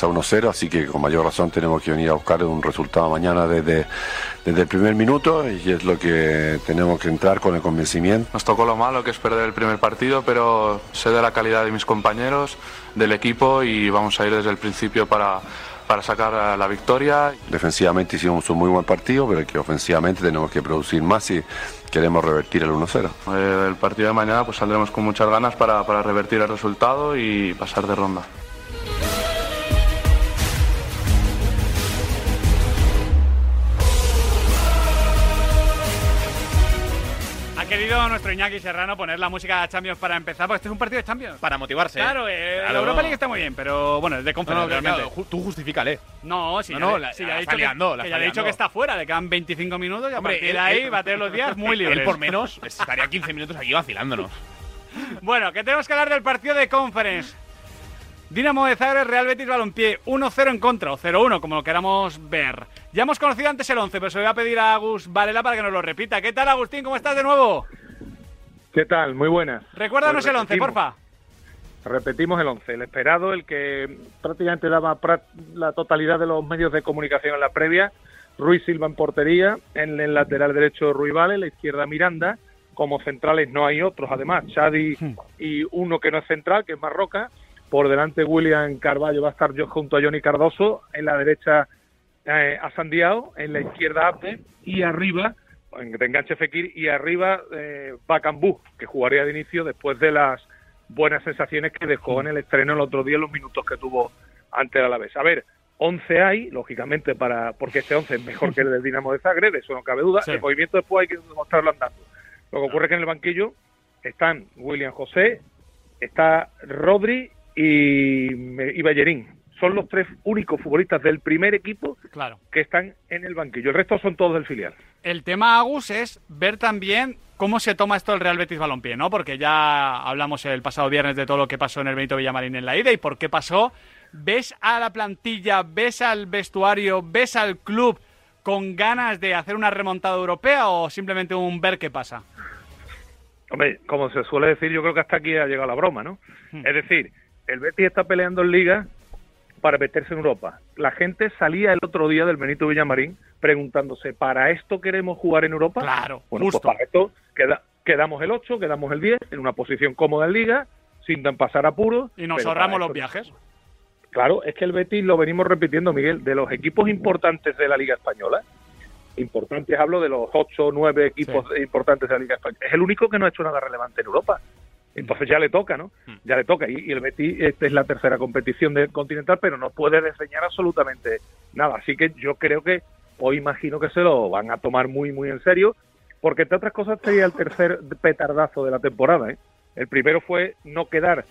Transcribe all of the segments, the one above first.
casa 1-0, así que con mayor razón tenemos que venir a buscar un resultado mañana desde, desde el primer minuto y es lo que tenemos que entrar con el convencimiento. Nos tocó lo malo, que es perder el primer partido, pero sé de la calidad de mis compañeros, del equipo y vamos a ir desde el principio para para sacar la victoria. Defensivamente hicimos un muy buen partido, pero que ofensivamente tenemos que producir más y queremos revertir el 1-0. Eh, el partido de mañana pues saldremos con muchas ganas para, para revertir el resultado y pasar de ronda. Querido nuestro Iñaki Serrano poner la música de Champions para empezar, porque este es un partido de Champions. Para motivarse. Claro, eh, la Europa League está muy bien, pero bueno, es de conferencia realmente. tú justifícale. No, si no, ya, si ya, ha dicho que, ya ha dicho que está fuera, le quedan 25 minutos y a partir de ahí va a tener los días muy libres. Él por menos estaría 15 minutos aquí vacilándonos. bueno, que tenemos que hablar del partido de Conference. Dinamo de Zagreb, Real Betis Balompié, 1-0 en contra, o 0-1, como lo queramos ver. Ya hemos conocido antes el 11, pero se lo voy a pedir a Agus Varela para que nos lo repita. ¿Qué tal, Agustín? ¿Cómo estás de nuevo? ¿Qué tal? Muy buenas. Recuérdanos el 11, porfa. Repetimos el 11, el esperado, el que prácticamente daba la totalidad de los medios de comunicación en la previa. Ruiz Silva en portería, en el lateral derecho Ruiz Vale, la izquierda Miranda. Como centrales no hay otros, además, Chadi hmm. y uno que no es central, que es Marroca. Por delante William Carballo va a estar yo junto a Johnny Cardoso. En la derecha eh, a Sandiao, en la izquierda Abde y arriba de enganche Fekir y arriba eh, Bacambú, que jugaría de inicio después de las buenas sensaciones que dejó en el estreno el otro día, los minutos que tuvo ante el Alavés. A ver, 11 hay, lógicamente, para porque este 11 es mejor que el del Dinamo de Zagreb, eso no cabe duda. El movimiento después hay que demostrarlo andando. Lo que ocurre es que en el banquillo están William José, está Rodri y, y Ballerín son los tres únicos futbolistas del primer equipo que están en el banquillo. El resto son todos del filial. El tema, Agus, es ver también cómo se toma esto el Real Betis Balompié, ¿no? Porque ya hablamos el pasado viernes de todo lo que pasó en el Benito Villamarín en la ida y por qué pasó. ¿Ves a la plantilla, ves al vestuario, ves al club con ganas de hacer una remontada europea o simplemente un ver qué pasa? Hombre, como se suele decir, yo creo que hasta aquí ha llegado la broma, ¿no? Hmm. Es decir, el Betis está peleando en Liga para meterse en Europa. La gente salía el otro día del Benito Villamarín preguntándose, ¿para esto queremos jugar en Europa? Claro, bueno, pues para esto quedamos el 8, quedamos el 10, en una posición cómoda en Liga, sin pasar apuros. Y nos ahorramos los viajes. Claro, es que el Betis, lo venimos repitiendo, Miguel, de los equipos importantes de la Liga Española, importantes hablo de los 8 o 9 equipos importantes de la Liga Española, es el único que no ha hecho nada relevante en Europa. Entonces ya le toca, ¿no? Hmm. Ya le toca. Y, el Betis, esta es la tercera competición del Continental, pero no puede diseñar absolutamente nada. Así que yo creo que hoy imagino que se lo van a tomar muy, muy en serio, porque entre otras cosas sería el tercer petardazo de la temporada. ¿eh? El primero fue no quedar,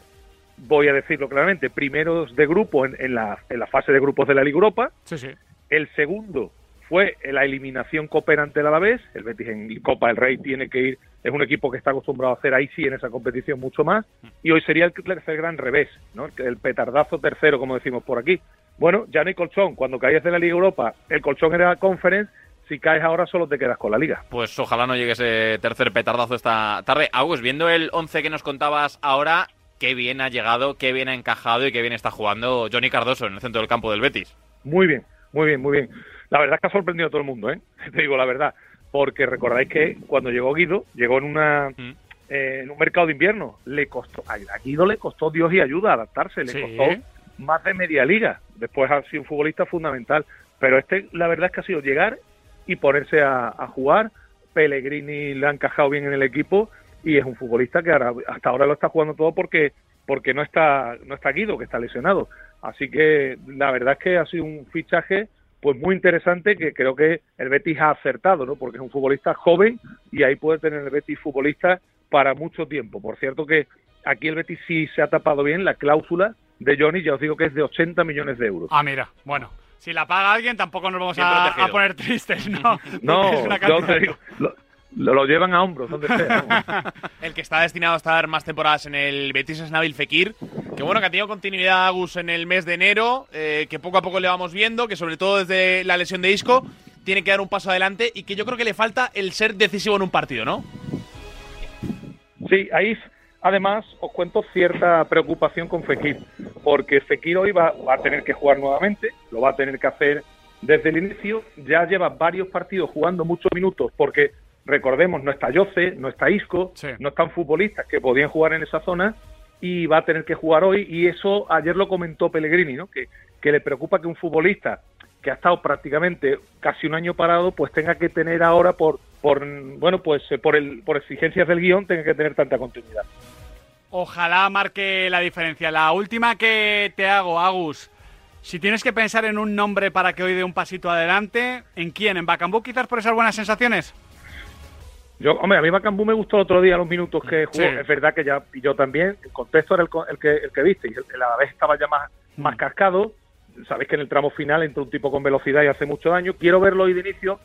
voy a decirlo claramente, primeros de grupo en, la, en la fase de grupos de la Liga Europa. Sí, sí. El segundo fue la eliminación cooperante a la vez. El Betis en Copa del Rey tiene que ir, es un equipo que está acostumbrado a hacer ahí sí en esa competición mucho más. Y hoy sería el tercer gran revés, ¿no? el petardazo tercero, como decimos por aquí. Bueno, ya no hay colchón. Cuando caías de la Liga Europa, el colchón era la Conference. Si caes ahora, solo te quedas con la Liga. Pues ojalá no llegue ese tercer petardazo esta tarde. Agus, viendo el 11 que nos contabas ahora, qué bien ha llegado, qué bien ha encajado y qué bien está jugando Johnny Cardoso en el centro del campo del Betis. Muy bien, muy bien, muy bien. La verdad es que ha sorprendido a todo el mundo, ¿eh? Te digo la verdad. Porque recordáis que cuando llegó Guido, llegó en una mm. eh, en un mercado de invierno. Le costó, a Guido le costó Dios y ayuda a adaptarse, le costó más de media liga. Después ha sido un futbolista fundamental. Pero este, la verdad es que ha sido llegar y ponerse a, jugar. Pellegrini le ha encajado bien en el equipo y es un futbolista que hasta ahora lo está jugando todo porque porque no está no está Guido que está lesionado así que la verdad es que ha sido un fichaje pues muy interesante que creo que el Betis ha acertado, ¿no? Porque es un futbolista joven y ahí puede tener el Betis futbolista para mucho tiempo. Por cierto que aquí el Betis sí se ha tapado bien la cláusula de Johnny, ya os digo que es de 80 millones de euros. Ah, mira, bueno. Si la paga alguien tampoco nos vamos a, poner tristes, ¿no? no, yo te digo, lo, llevan a hombros, donde sea. el que está destinado a estar más temporadas en el Betis es Nabil Fekir, que bueno, que ha tenido continuidad Agus en el mes de enero, eh, que poco a poco le vamos viendo, que sobre todo desde la lesión de Isco tiene que dar un paso adelante y que yo creo que le falta el ser decisivo en un partido, ¿no? Sí, ahí, Además, os cuento cierta preocupación con Fekir, porque Fekir hoy va, va, a tener que jugar nuevamente, lo va a tener que hacer desde el inicio, ya lleva varios partidos jugando muchos minutos, porque recordemos, no está Yoce, no está Isco, Sí. no están futbolistas que podían jugar en esa zona, y va a tener que jugar hoy, y eso ayer lo comentó Pellegrini, ¿no? que, que le preocupa que un futbolista que ha estado prácticamente casi un año parado, pues tenga que tener ahora por, por bueno, pues eh, por el, por exigencias del guion, tenga que tener tanta continuidad. Ojalá marque la diferencia. La última que te hago, Agus. Si tienes que pensar en un nombre para que hoy dé un pasito adelante, ¿en quién? ¿En Bacambú quizás por esas buenas sensaciones? Yo, hombre, a mí Bacambú me gustó el otro día los minutos que jugó. Sí. Es verdad que ya yo también. El contexto era el, el que el que viste y el- a la vez estaba ya más, más cascado. Sabéis que en el tramo final entra un tipo con velocidad y hace mucho daño. Quiero verlo hoy de inicio,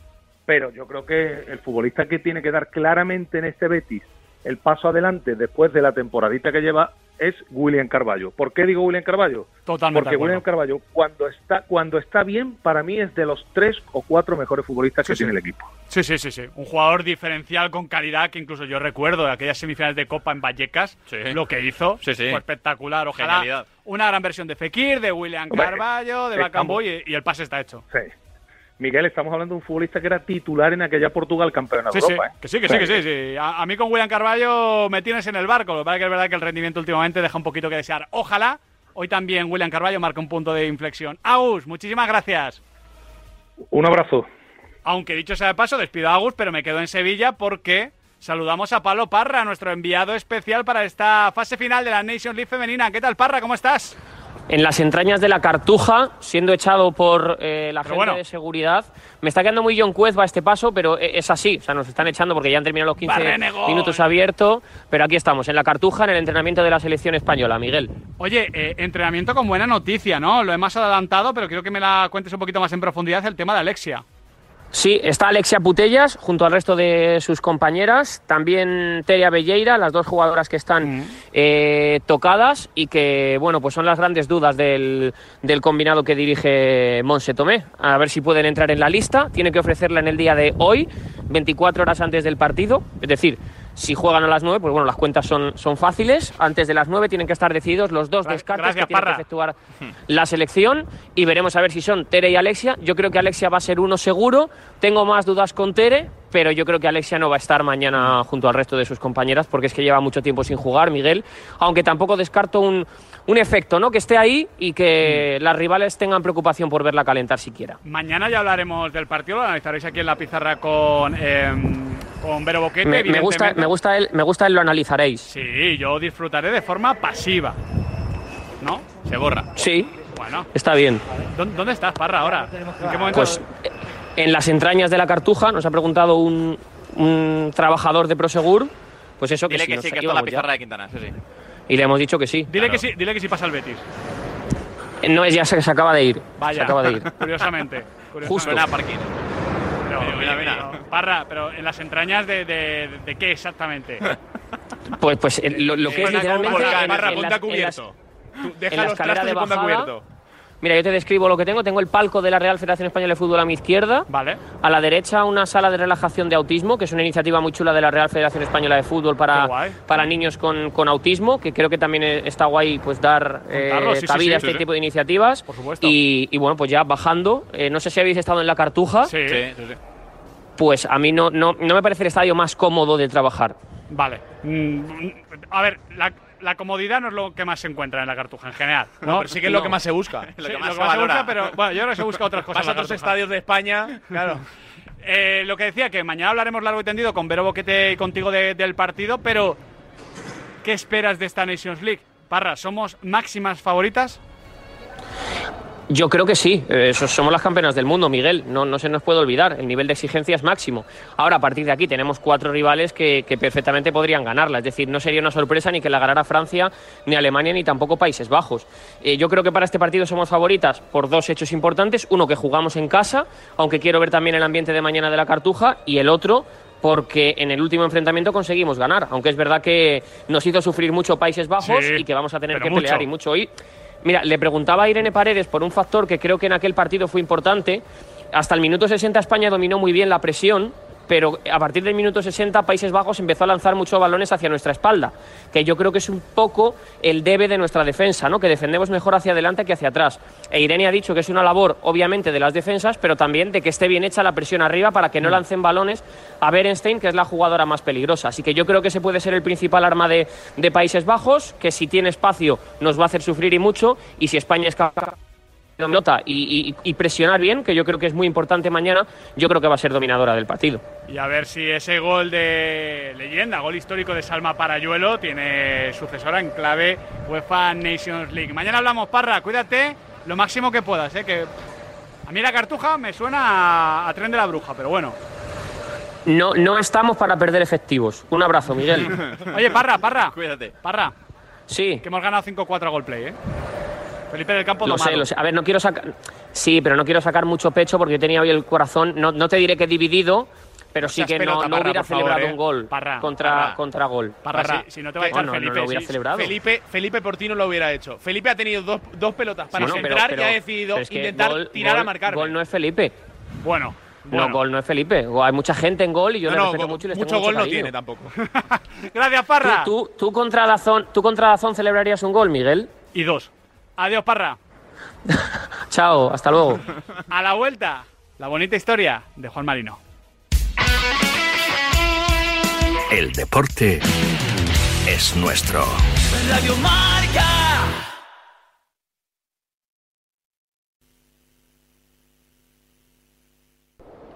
pero yo creo que el futbolista que tiene que dar claramente en este Betis el paso adelante después de la temporadita que lleva es William Carballo. ¿Por qué digo William Carballo? Totalmente Porque. William Carballo cuando está cuando está bien para mí es de los tres o cuatro mejores futbolistas que Sí, tiene el equipo. Sí, sí, sí, sí. Un jugador diferencial con calidad que incluso yo recuerdo de aquellas semifinales de Copa en Vallecas. Sí. Lo que hizo Sí, sí. fue espectacular. Ojalá Genialidad. una gran versión de Fekir, de William Carballo, de Bacambú y, y el pase está hecho. Sí. Miguel, estamos hablando de un futbolista que era titular en aquella Portugal campeona de Sí, sí, Europa. ¿eh? que sí, que sí, que sí. sí. A, a mí con William Carballo me tienes en el barco. Lo que pasa es que es verdad que el rendimiento últimamente deja un poquito que desear. Ojalá hoy también William Carballo marque un punto de inflexión. Agus, muchísimas gracias. Un abrazo. Aunque dicho sea de paso, despido a Agus, pero me quedo en Sevilla porque saludamos a Pablo Parra, nuestro enviado especial para esta fase final de la Nations League femenina. ¿Qué tal, Parra? ¿Cómo estás? En las entrañas de la cartuja, siendo echado por eh, la gente bueno. de seguridad. Me está quedando muy John Cuezba este paso, pero e- es así. O sea, nos están echando porque ya han terminado los 15 Barrenegón. minutos abiertos. Pero aquí estamos, en la cartuja, en el entrenamiento de la selección española, Miguel. Oye, eh, entrenamiento con buena noticia, ¿no? Lo hemos adelantado, pero quiero que me la cuentes un poquito más en profundidad el tema de Alexia. Sí, está Alexia Putellas junto al resto de sus compañeras, también Teria Belleira, las dos jugadoras que están eh, tocadas y que, bueno, pues son las grandes dudas del, del combinado que dirige Monse Tomé. A ver si pueden entrar en la lista. Tiene que ofrecerla en el día de hoy, 24 horas antes del partido. Es decir, si juegan a las 9, pues bueno, las cuentas son, son fáciles. Antes de las 9 tienen que estar decididos los dos Gra- descartes gracias, que tiene que efectuar la selección y veremos a ver si son Tere y Alexia. Yo creo que Alexia va a ser uno seguro. Tengo más dudas con Tere, pero yo creo que Alexia no va a estar mañana junto al resto de sus compañeras porque es que lleva mucho tiempo sin jugar, Miguel. Aunque tampoco descarto un, un efecto, ¿no? Que esté ahí y que las rivales tengan preocupación por verla calentar siquiera. Mañana ya hablaremos del partido, lo analizaréis aquí en la pizarra con, eh, con Vero Boquete. Me, me gusta, me gusta él, me gusta él, lo analizaréis. Sí, yo disfrutaré de forma pasiva. ¿No? Se borra. Sí, Bueno, está bien. ¿dó- ¿dónde estás, Parra, ahora? ¿En qué momento? Pues eh, en las entrañas de la cartuja nos ha preguntado un, un trabajador de Prosegur, pues eso que Dile sí, que que la ya. pizarra de Quintana, sí, sí. Y le hemos dicho que sí. dile, que sí, dile que sí pasa el Betis. No es ya se, se acaba de ir. Vaya, Se acaba de ir. curiosamente. curiosamente. Justo. Pero, Mira, mira, Parra, pero en las entrañas de, de, de qué exactamente? Pues, pues eh, lo, lo que es literalmente. volcán, en- Parra, en ponte las- a cubierto. Tú en deja la los escalera trastos de y ponte cubierto. Mira, yo te describo lo que tengo. Tengo el palco de la Real Federación Española de Fútbol a mi izquierda. Vale. A la derecha, una sala de relajación de autismo, que es una iniciativa muy chula de la Real Federación Española de Fútbol para, para niños con, con autismo, que creo que también eh, está guay pues dar eh, sí, cabida sí, a este sí, tipo de iniciativas. Por supuesto. Y, y bueno, pues ya bajando. eh, no sé si habéis estado en la Cartuja. Sí. Sí, sí, sí. Pues a mí no, no, no me parece el estadio más cómodo de trabajar. Vale. Mm, A ver, la, la comodidad no es lo que más se encuentra en la cartuja en general. ¿no? No, pero sí que es lo que más se busca. Sí, lo que lo más que se más se valora. busca, pero bueno, yo creo que se busca otras cosas. Vas a en la otros Cartuja. estadios de España, claro. Eh, lo que decía, que mañana hablaremos largo y tendido con Vero Boquete y contigo de- del partido, pero ¿qué esperas de esta Nations League? Parra, ¿somos máximas favoritas? Yo creo que sí, eh, so- somos las campeonas del mundo, Miguel, no, no se nos puede olvidar, el nivel de exigencia es máximo. Ahora, a partir de aquí, tenemos cuatro rivales que, que perfectamente podrían ganarla, es decir, no sería una sorpresa ni que la ganara Francia, ni Alemania, ni tampoco Países Bajos. Eh, yo creo que para este partido somos favoritas por dos hechos importantes, uno que jugamos en casa, aunque quiero ver también el ambiente de mañana de la Cartuja, y el otro porque en el último enfrentamiento conseguimos ganar, aunque es verdad que nos hizo sufrir mucho Países Bajos Sí, y que vamos a tener que mucho. pelear y mucho hoy. Mira, le preguntaba a Irene Paredes por un factor que creo que en aquel partido fue importante. Hasta el minuto 60 España dominó muy bien la presión pero a partir del minuto 60 Países Bajos empezó a lanzar muchos balones hacia nuestra espalda, que yo creo que es un poco el debe de nuestra defensa, ¿no? que defendemos mejor hacia adelante que hacia atrás. E Irene ha dicho que es una labor, obviamente, de las defensas, pero también de que esté bien hecha la presión arriba para que no lancen balones a Berenstein, que es la jugadora más peligrosa. Así que yo creo que ese puede ser el principal arma de, de Países Bajos, que si tiene espacio nos va a hacer sufrir y mucho, y si España es capaz nota y, y, y, presionar bien, que yo creo que es muy importante mañana, yo creo que va a ser dominadora del partido. Y a ver si ese gol de leyenda, gol histórico de Salma Parayuelo, tiene sucesora en clave UEFA Nations League. Mañana hablamos, Parra, cuídate lo máximo que puedas, ¿eh? que a mí la cartuja me suena a, a tren de la bruja, pero bueno. No, no estamos para perder efectivos. Un abrazo, Miguel. Oye, Parra, Parra. Cuídate. Parra. Sí. Que hemos ganado 5-4 a Goldplay, ¿eh? Felipe del Campo lo sé, lo sé. A ver, no quiero sacar. Sí, pero no quiero sacar mucho pecho porque tenía hoy el corazón. No, no te diré que dividido, pero sí que pelota, no, no Parra, hubiera favor, celebrado ¿eh? un gol Parra, contra, Parra. contra gol. Parra, Parra, si, si no te va a echar no, no, no Felipe. lo hubiera sí. celebrado. Felipe, Felipe por ti no lo hubiera hecho. Felipe ha tenido dos, dos pelotas para pero- centrar pero- y ha decidido pero es que intentar gol- tirar gol- a marcar. Gol no es Felipe. Bueno, No, gol no es Felipe. Hay mucha gente en gol y yo No, le no, respeto mucho y les mucho tengo gol no cariño. tiene tampoco. Gracias, Parra. ¿Tú, tú, tú contra Dazón, ¿Tú contra Dazón celebrarías un gol, Miguel? Y dos. Adiós, Parra. Chao, hasta luego. A la vuelta, la bonita historia de Juan Marino. El deporte es nuestro. Radio Marca.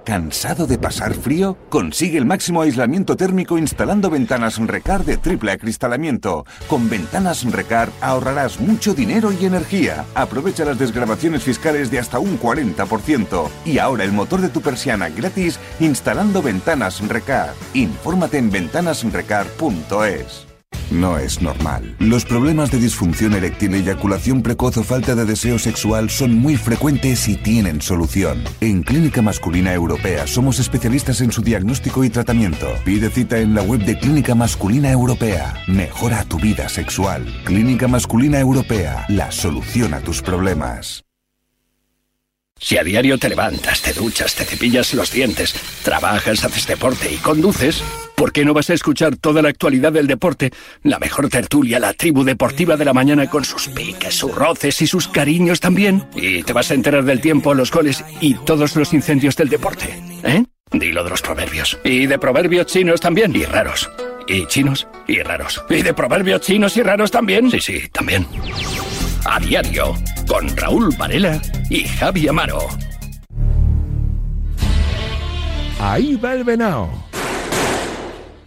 ¿Cansado de pasar frío? Consigue el máximo aislamiento térmico instalando ventanas Recar de triple acristalamiento. Con ventanas Recar ahorrarás mucho dinero y energía. Aprovecha las desgrabaciones fiscales de hasta un 40%. Y ahora el motor de tu persiana gratis instalando ventanas Recar. Infórmate en ventanasrecar.es. No es normal. Los problemas de disfunción eréctil, eyaculación precoz o falta de deseo sexual son muy frecuentes y tienen solución. En Clínica Masculina Europea somos especialistas en su diagnóstico y tratamiento. Pide cita en la web de Clínica Masculina Europea. Mejora tu vida sexual. Clínica Masculina Europea, la solución a tus problemas. Si a diario te levantas, te duchas, te cepillas los dientes, trabajas, haces deporte y conduces, ¿por qué no vas a escuchar toda la actualidad del deporte? La mejor tertulia, la tribu deportiva de la mañana con sus piques, sus roces y sus cariños también. Y te vas a enterar del tiempo, los goles y todos los incendios del deporte. ¿Eh? Dilo de los proverbios. Y de proverbios chinos también. Y raros. Y chinos y raros. Y de proverbios chinos y raros también. Sí, sí, también. A diario, con Raúl Varela y Javi Amaro. Ahí va el venao.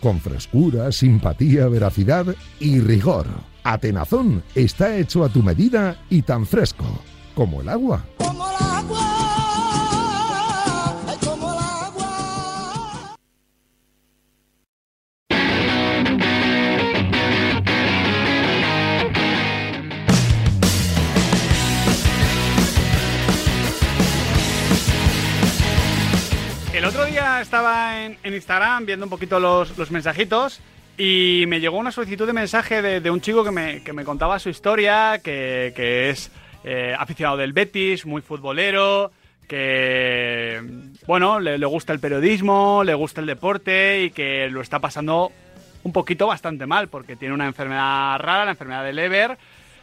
con frescura, simpatía, veracidad y rigor. Atenazón está hecho a tu medida y tan fresco como el agua. Estaba en, Instagram viendo un poquito los, los mensajitos y me llegó una solicitud de mensaje de, de un chico que me, que me contaba su historia, que, que es eh, aficionado del Betis, muy futbolero, que, bueno, le, le gusta el periodismo, le gusta el deporte y que lo está pasando un poquito bastante mal porque tiene una enfermedad rara, la enfermedad de Leber,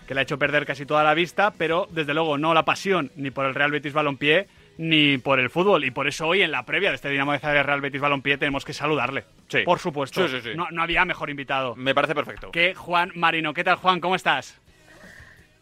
que le ha hecho perder casi toda la vista, pero desde luego no la pasión ni por el Real Betis Balompié ni por el fútbol. Y por eso hoy en la previa de este Dinamo de Zagreb Real Betis Balompié tenemos que saludarle. Sí. Por supuesto. Sí, sí, sí. No, no había mejor invitado Me parece perfecto. que Juan Marino. ¿Qué tal, Juan? ¿Cómo estás?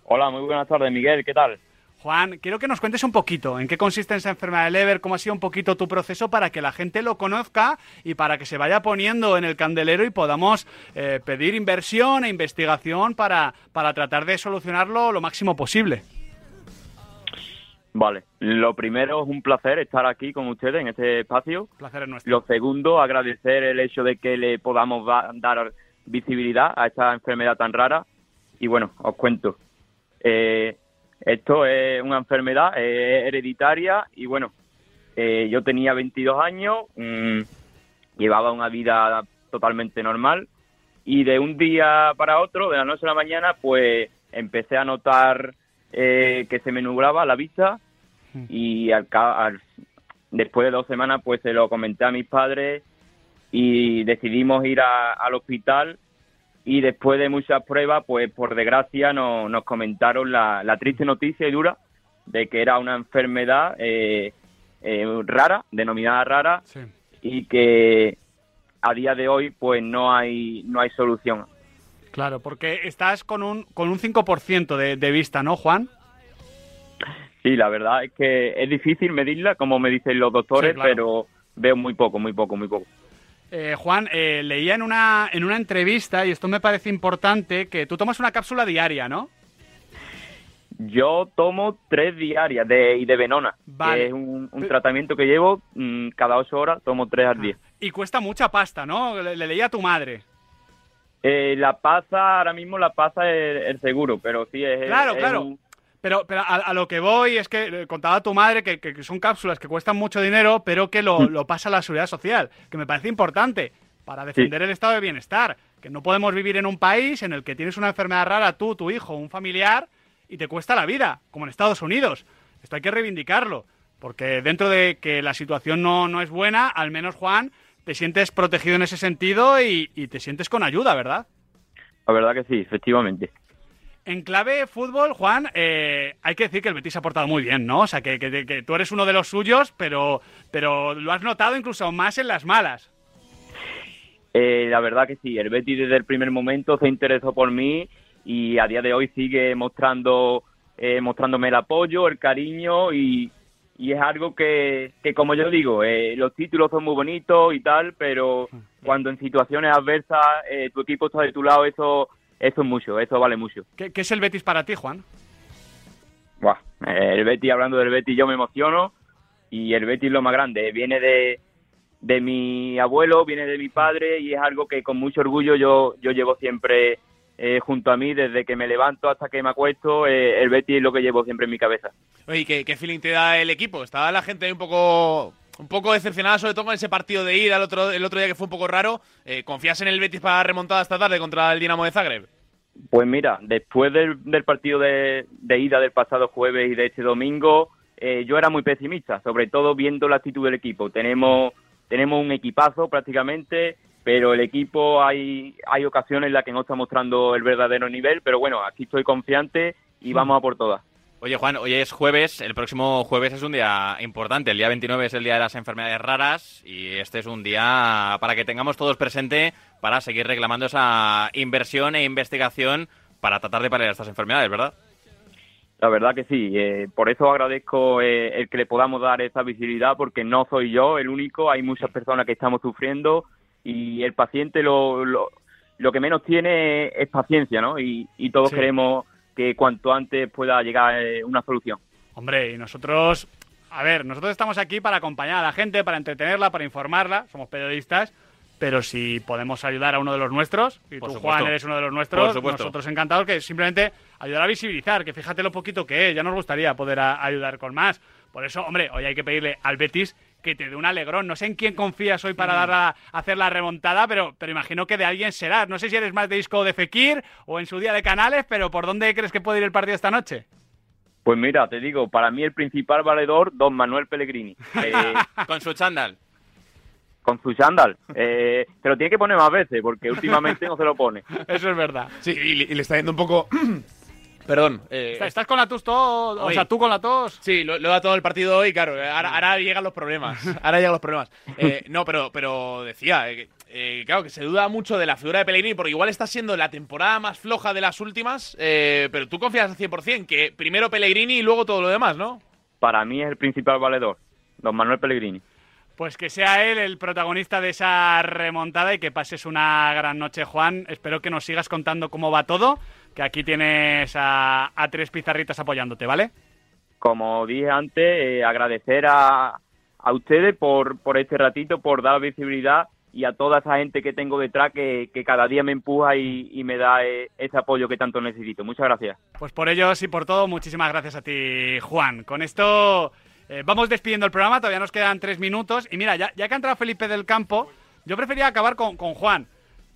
Hola, muy buenas tardes, Miguel. ¿Qué tal? Juan, quiero que nos cuentes un poquito en qué consiste esa enfermedad de Leber, cómo ha sido un poquito tu proceso para que la gente lo conozca y para que se vaya poniendo en el candelero y podamos eh, pedir inversión e investigación para, para tratar de solucionarlo lo máximo posible. Vale, lo primero es un placer estar aquí con ustedes en este espacio. Placer es nuestro. Lo segundo, agradecer el hecho de que le podamos dar visibilidad a esta enfermedad tan rara. Y bueno, os cuento. Eh, esto es una enfermedad eh, hereditaria y bueno, eh, yo tenía 22 años, mm, llevaba una vida totalmente normal y de un día para otro, de la noche a la mañana, pues empecé a notar eh, que se me nublaba la vista y al, después de dos semanas pues se lo comenté a mis padres y decidimos ir a- al hospital y después de muchas pruebas pues por desgracia no- nos comentaron la, la triste noticia y dura de que era una enfermedad eh, eh, rara, denominada rara y que a día de hoy pues no hay no hay solución. Claro, porque estás con un, con un 5% de, de vista, ¿no, Juan? Sí, la verdad es que es difícil medirla, como me dicen los doctores, Sí, claro. pero veo muy poco, muy poco, muy poco. Eh, Juan, eh, leía en una, en una entrevista, y esto me parece importante, que tú tomas una cápsula diaria, ¿no? Yo tomo tres diarias de Idebenona, Vale. que es un, un tratamiento que llevo mm, cada ocho horas, tomo tres al día. Y cuesta mucha pasta, ¿no? Le, le leía a tu madre. Eh, la pasa, ahora mismo la pasa el, el seguro, pero sí es... Claro, es claro. un- Pero, pero a, a lo que voy es que eh, contaba tu madre que, que- son cápsulas que cuestan mucho dinero, pero que lo, lo pasa la seguridad social, que me parece importante para defender el estado de bienestar. Que no podemos vivir en un país en el que tienes una enfermedad rara tú, tu hijo, un familiar, y te cuesta la vida, como en Estados Unidos. Esto hay que reivindicarlo, porque dentro de que la situación no, no es buena, al menos Juan, te sientes protegido en ese sentido y, y te sientes con ayuda, ¿verdad? La verdad que sí, efectivamente. En clave fútbol, Juan, eh, hay que decir que el Betis se ha portado muy bien, ¿no? O sea, que, que- que tú eres uno de los suyos, pero, pero lo has notado incluso más en las malas. Eh, la verdad que sí, el Betis desde el primer momento se interesó por mí y a día de hoy sigue mostrando eh, mostrándome el apoyo, el cariño y, y es algo que, que como yo digo, eh, los títulos son muy bonitos y tal, pero cuando en situaciones adversas eh, tu equipo está de tu lado, eso, eso es mucho, eso vale mucho. ¿Qué, qué es el Betis para ti, Juan? Buah, eh, el Betis, hablando del Betis, yo me emociono y el Betis es lo más grande. Viene de, de mi abuelo, viene de mi padre y es algo que con mucho orgullo yo, yo llevo siempre eh, junto a mí desde que me levanto hasta que me acuesto. eh, el Betis es lo que llevo siempre en mi cabeza. Oye, ¿qué, qué feeling te da el equipo? Estaba la gente un poco un poco decepcionada, sobre todo con ese partido de ida el otro, el otro día que fue un poco raro. Eh, ¿Confías en el Betis para remontada esta tarde contra el Dinamo de Zagreb? Pues mira, después del, del partido de, de ida del pasado jueves y de este domingo, eh, yo era muy pesimista, sobre todo viendo la actitud del equipo. Tenemos, tenemos un equipazo prácticamente, pero el equipo hay, hay ocasiones en las que no está mostrando el verdadero nivel, pero bueno, aquí estoy confiante y vamos a por todas. Oye, Juan, hoy es jueves, el próximo jueves es un día importante. El día 29 es el día de las enfermedades raras y este es un día para que tengamos todos presente para seguir reclamando esa inversión e investigación para tratar de paliar estas enfermedades, ¿verdad? La verdad que sí, eh, por eso agradezco eh, el que le podamos dar esa visibilidad, porque no soy yo el único, hay muchas personas que estamos sufriendo y el paciente lo, lo, lo que menos tiene es paciencia, ¿no? Y, y todos Sí. queremos que cuanto antes pueda llegar eh, una solución. Hombre, y nosotros, a ver, nosotros estamos aquí para acompañar a la gente, para entretenerla, para informarla, somos periodistas, pero si podemos ayudar a uno de los nuestros, y Por tú, supuesto. Juan, eres uno de los nuestros, nosotros encantados que simplemente ayudar a visibilizar, que fíjate lo poquito que es, ya nos gustaría poder a- ayudar con más. Por eso, hombre, hoy hay que pedirle al Betis que te dé un alegrón. No sé en quién confías hoy para dar la- hacer la remontada, pero, pero imagino que de alguien será. No sé si eres más de disco de Fekir o en su día de Canales, pero ¿por dónde crees que puede ir el partido esta noche? Pues mira, te digo, para mí el principal valedor, don Manuel Pellegrini. Eh, Con su chándal. con su chándal. Eh, se lo tiene que poner más veces, porque últimamente no se lo pone. Eso es verdad. Sí, y le está yendo un poco. Perdón. eh, ¿Estás- ¿Estás con la tos todo? O Hoy. sea, tú con la tos. Sí, lo, lo da todo el partido hoy, claro. Ahora, ahora llegan los problemas. Ahora llegan los problemas. Eh, no, pero, pero decía, eh, que, eh, claro, que se duda mucho de la figura de Pellegrini, porque igual está siendo la temporada más floja de las últimas, eh, pero tú confías al 100% que primero Pellegrini y luego todo lo demás, ¿no? Para mí es el principal valedor, don Manuel Pellegrini. Pues que sea él el protagonista de esa remontada y que pases una gran noche, Juan. Espero que nos sigas contando cómo va todo, que aquí tienes a, a tres pizarritas apoyándote, ¿vale? como dije antes, eh, agradecer a, a ustedes por, por este ratito, por dar visibilidad y a toda esa gente que tengo detrás que, que cada día me empuja y, y me da eh, ese apoyo que tanto necesito. Muchas gracias. Pues por ellos y por todo, muchísimas gracias a ti, Juan. Con esto eh, vamos despidiendo el programa, todavía nos quedan tres minutos. Y mira, ya, ya que ha entrado Felipe del Campo, yo prefería acabar con, con Juan.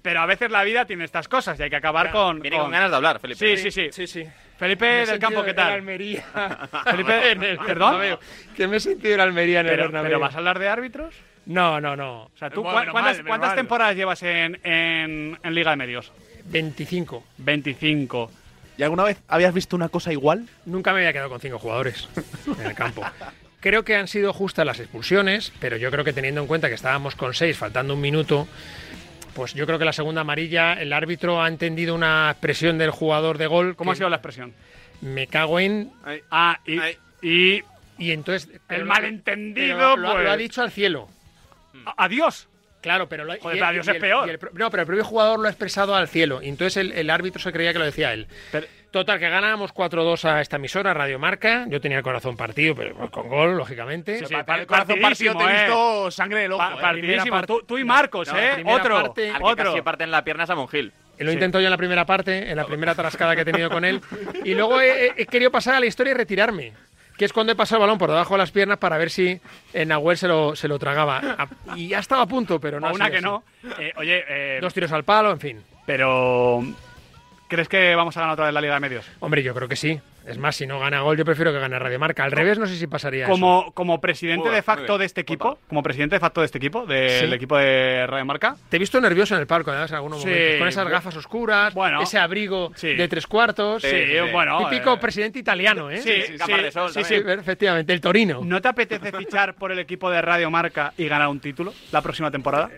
Pero a veces la vida tiene estas cosas y hay que acabar con, Viene con ganas de hablar, Felipe. Sí, sí, sí. Sí, sí. Felipe Me del Campo, ¿qué en tal? Almería. Felipe, En el ¿perdón? Que me he sentido en Almería en el Pero, Bernabéu. pero ¿vas a hablar de árbitros? No, no, no. O sea, ¿tú Bueno, cuántas, mal, cuántas temporadas llevas en, en, en Liga de Medios? 25. 25. ¿Y alguna vez habías visto una cosa igual? Nunca me había quedado con cinco jugadores en el campo. Creo que han sido justas las expulsiones, pero yo creo que teniendo en cuenta que estábamos con seis, faltando un minuto, pues yo creo que la segunda amarilla, el árbitro ha entendido una expresión del jugador de gol. ¿Cómo ha sido la expresión? Me cago en. Ah, y. y y entonces. el malentendido, lo, pues. lo ha dicho al cielo. Adiós. Claro, pero lo, Joder, y- pero adiós y es el- peor. y el no, pero el propio jugador lo ha expresado al cielo. Y entonces el, el árbitro se creía que lo decía él. Total, que ganábamos 4-2 a esta emisora, Radio Marca. Yo tenía el corazón partido, pero pues, con gol, lógicamente. Sí, para el corazón partido te he visto sangre en el ojo. Pa- eh. partidísimo. Tú, tú y Marcos, No, ¿eh? Otro. parte- Al que otro. casi parte en la pierna Samon Gil. Lo intento yo en la primera parte, en la primera trascada que he tenido con él. Y luego he, he- he querido pasar a la historia y retirarme. Que es cuando he pasado el balón por debajo de las piernas para ver si en Nahuel se lo, se lo tragaba. A- Y ya estaba a punto, pero no. O una sido que así. no. Eh, oye, eh, Dos tiros al palo, en fin. pero. ¿Crees que vamos a ganar otra vez la Liga de Medios? Hombre, yo creo que sí. Es más, si no gana gol, yo prefiero que gane Radio Marca. Al revés, no sé si pasaría eso. Como, como presidente de facto de este equipo, como presidente de facto de este equipo, del Sí. equipo de Radio Marca, Te he visto nervioso en el palco, además, en algunos Sí, momentos. Con esas gafas oscuras, Bueno. ese abrigo Sí. de tres cuartos. Sí, bueno, Típico eh, presidente italiano, ¿eh? Sí, Sí, gafas de sol sí, sí, efectivamente. El Torino. ¿no te apetece fichar por el equipo de Radio Circunstancia y ganar un título la próxima temporada?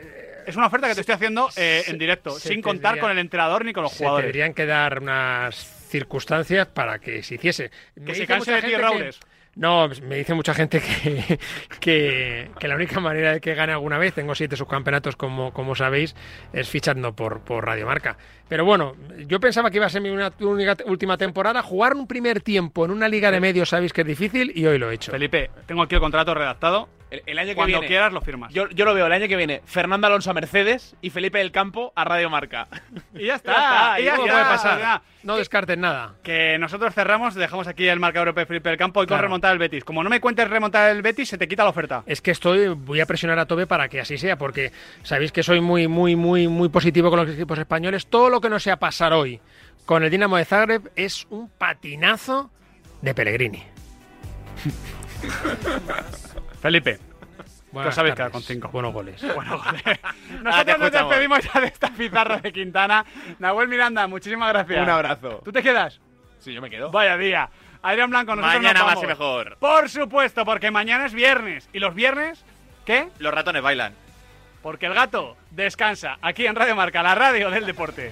Es una oferta que te estoy haciendo eh, en directo, se sin contar tendría- con el entrenador ni con los Se jugadores. tendrían que dar unas circunstancias para que se hiciese. Me Que se canse de ti. No, me dice mucha gente que, que, que la única manera de que gane alguna vez, tengo siete subcampeonatos como, como sabéis, es fichando por, por Radio Marca. Pero bueno, yo pensaba que iba a ser mi una- última temporada. Jugar un primer tiempo en una liga de medios sabéis que es difícil y hoy lo he hecho. Felipe, tengo aquí el contrato redactado. El, el año que Cuando viene. quieras lo firmas. Yo, yo lo veo el año que viene. Fernando Alonso a Mercedes y Felipe del Campo a Radio Marca. Y ya está, Ya está, y ya ¿Cómo está, puede pasar? ya. No descartes nada. Que nosotros cerramos, dejamos aquí el marcador de Felipe del Campo y con remontar el Betis. Como no me cuentes remontar el Betis, se te quita la oferta. Es que estoy, voy a presionar a tope para que así sea, porque sabéis que soy muy, muy, muy, muy positivo con los equipos españoles. Todo lo que no sea pasar hoy con el Dinamo de Zagreb es un patinazo de Pellegrini. Felipe, Buenas sabéis quedar con cinco. Buenos goles. Bueno, joder. Ahora te Nosotros nos despedimos ya de esta pizarra de Quintana. Nahuel Miranda, muchísimas gracias. Un abrazo. ¿Tú te quedas? Sí, yo me quedo. Vaya día. Adrián Blanco, nosotros Mañana nos más vamos. y mejor. Por supuesto, porque mañana es viernes. ¿Y los viernes? ¿Qué? Los ratones bailan. Porque el gato descansa aquí en Radio Marca, la radio del deporte.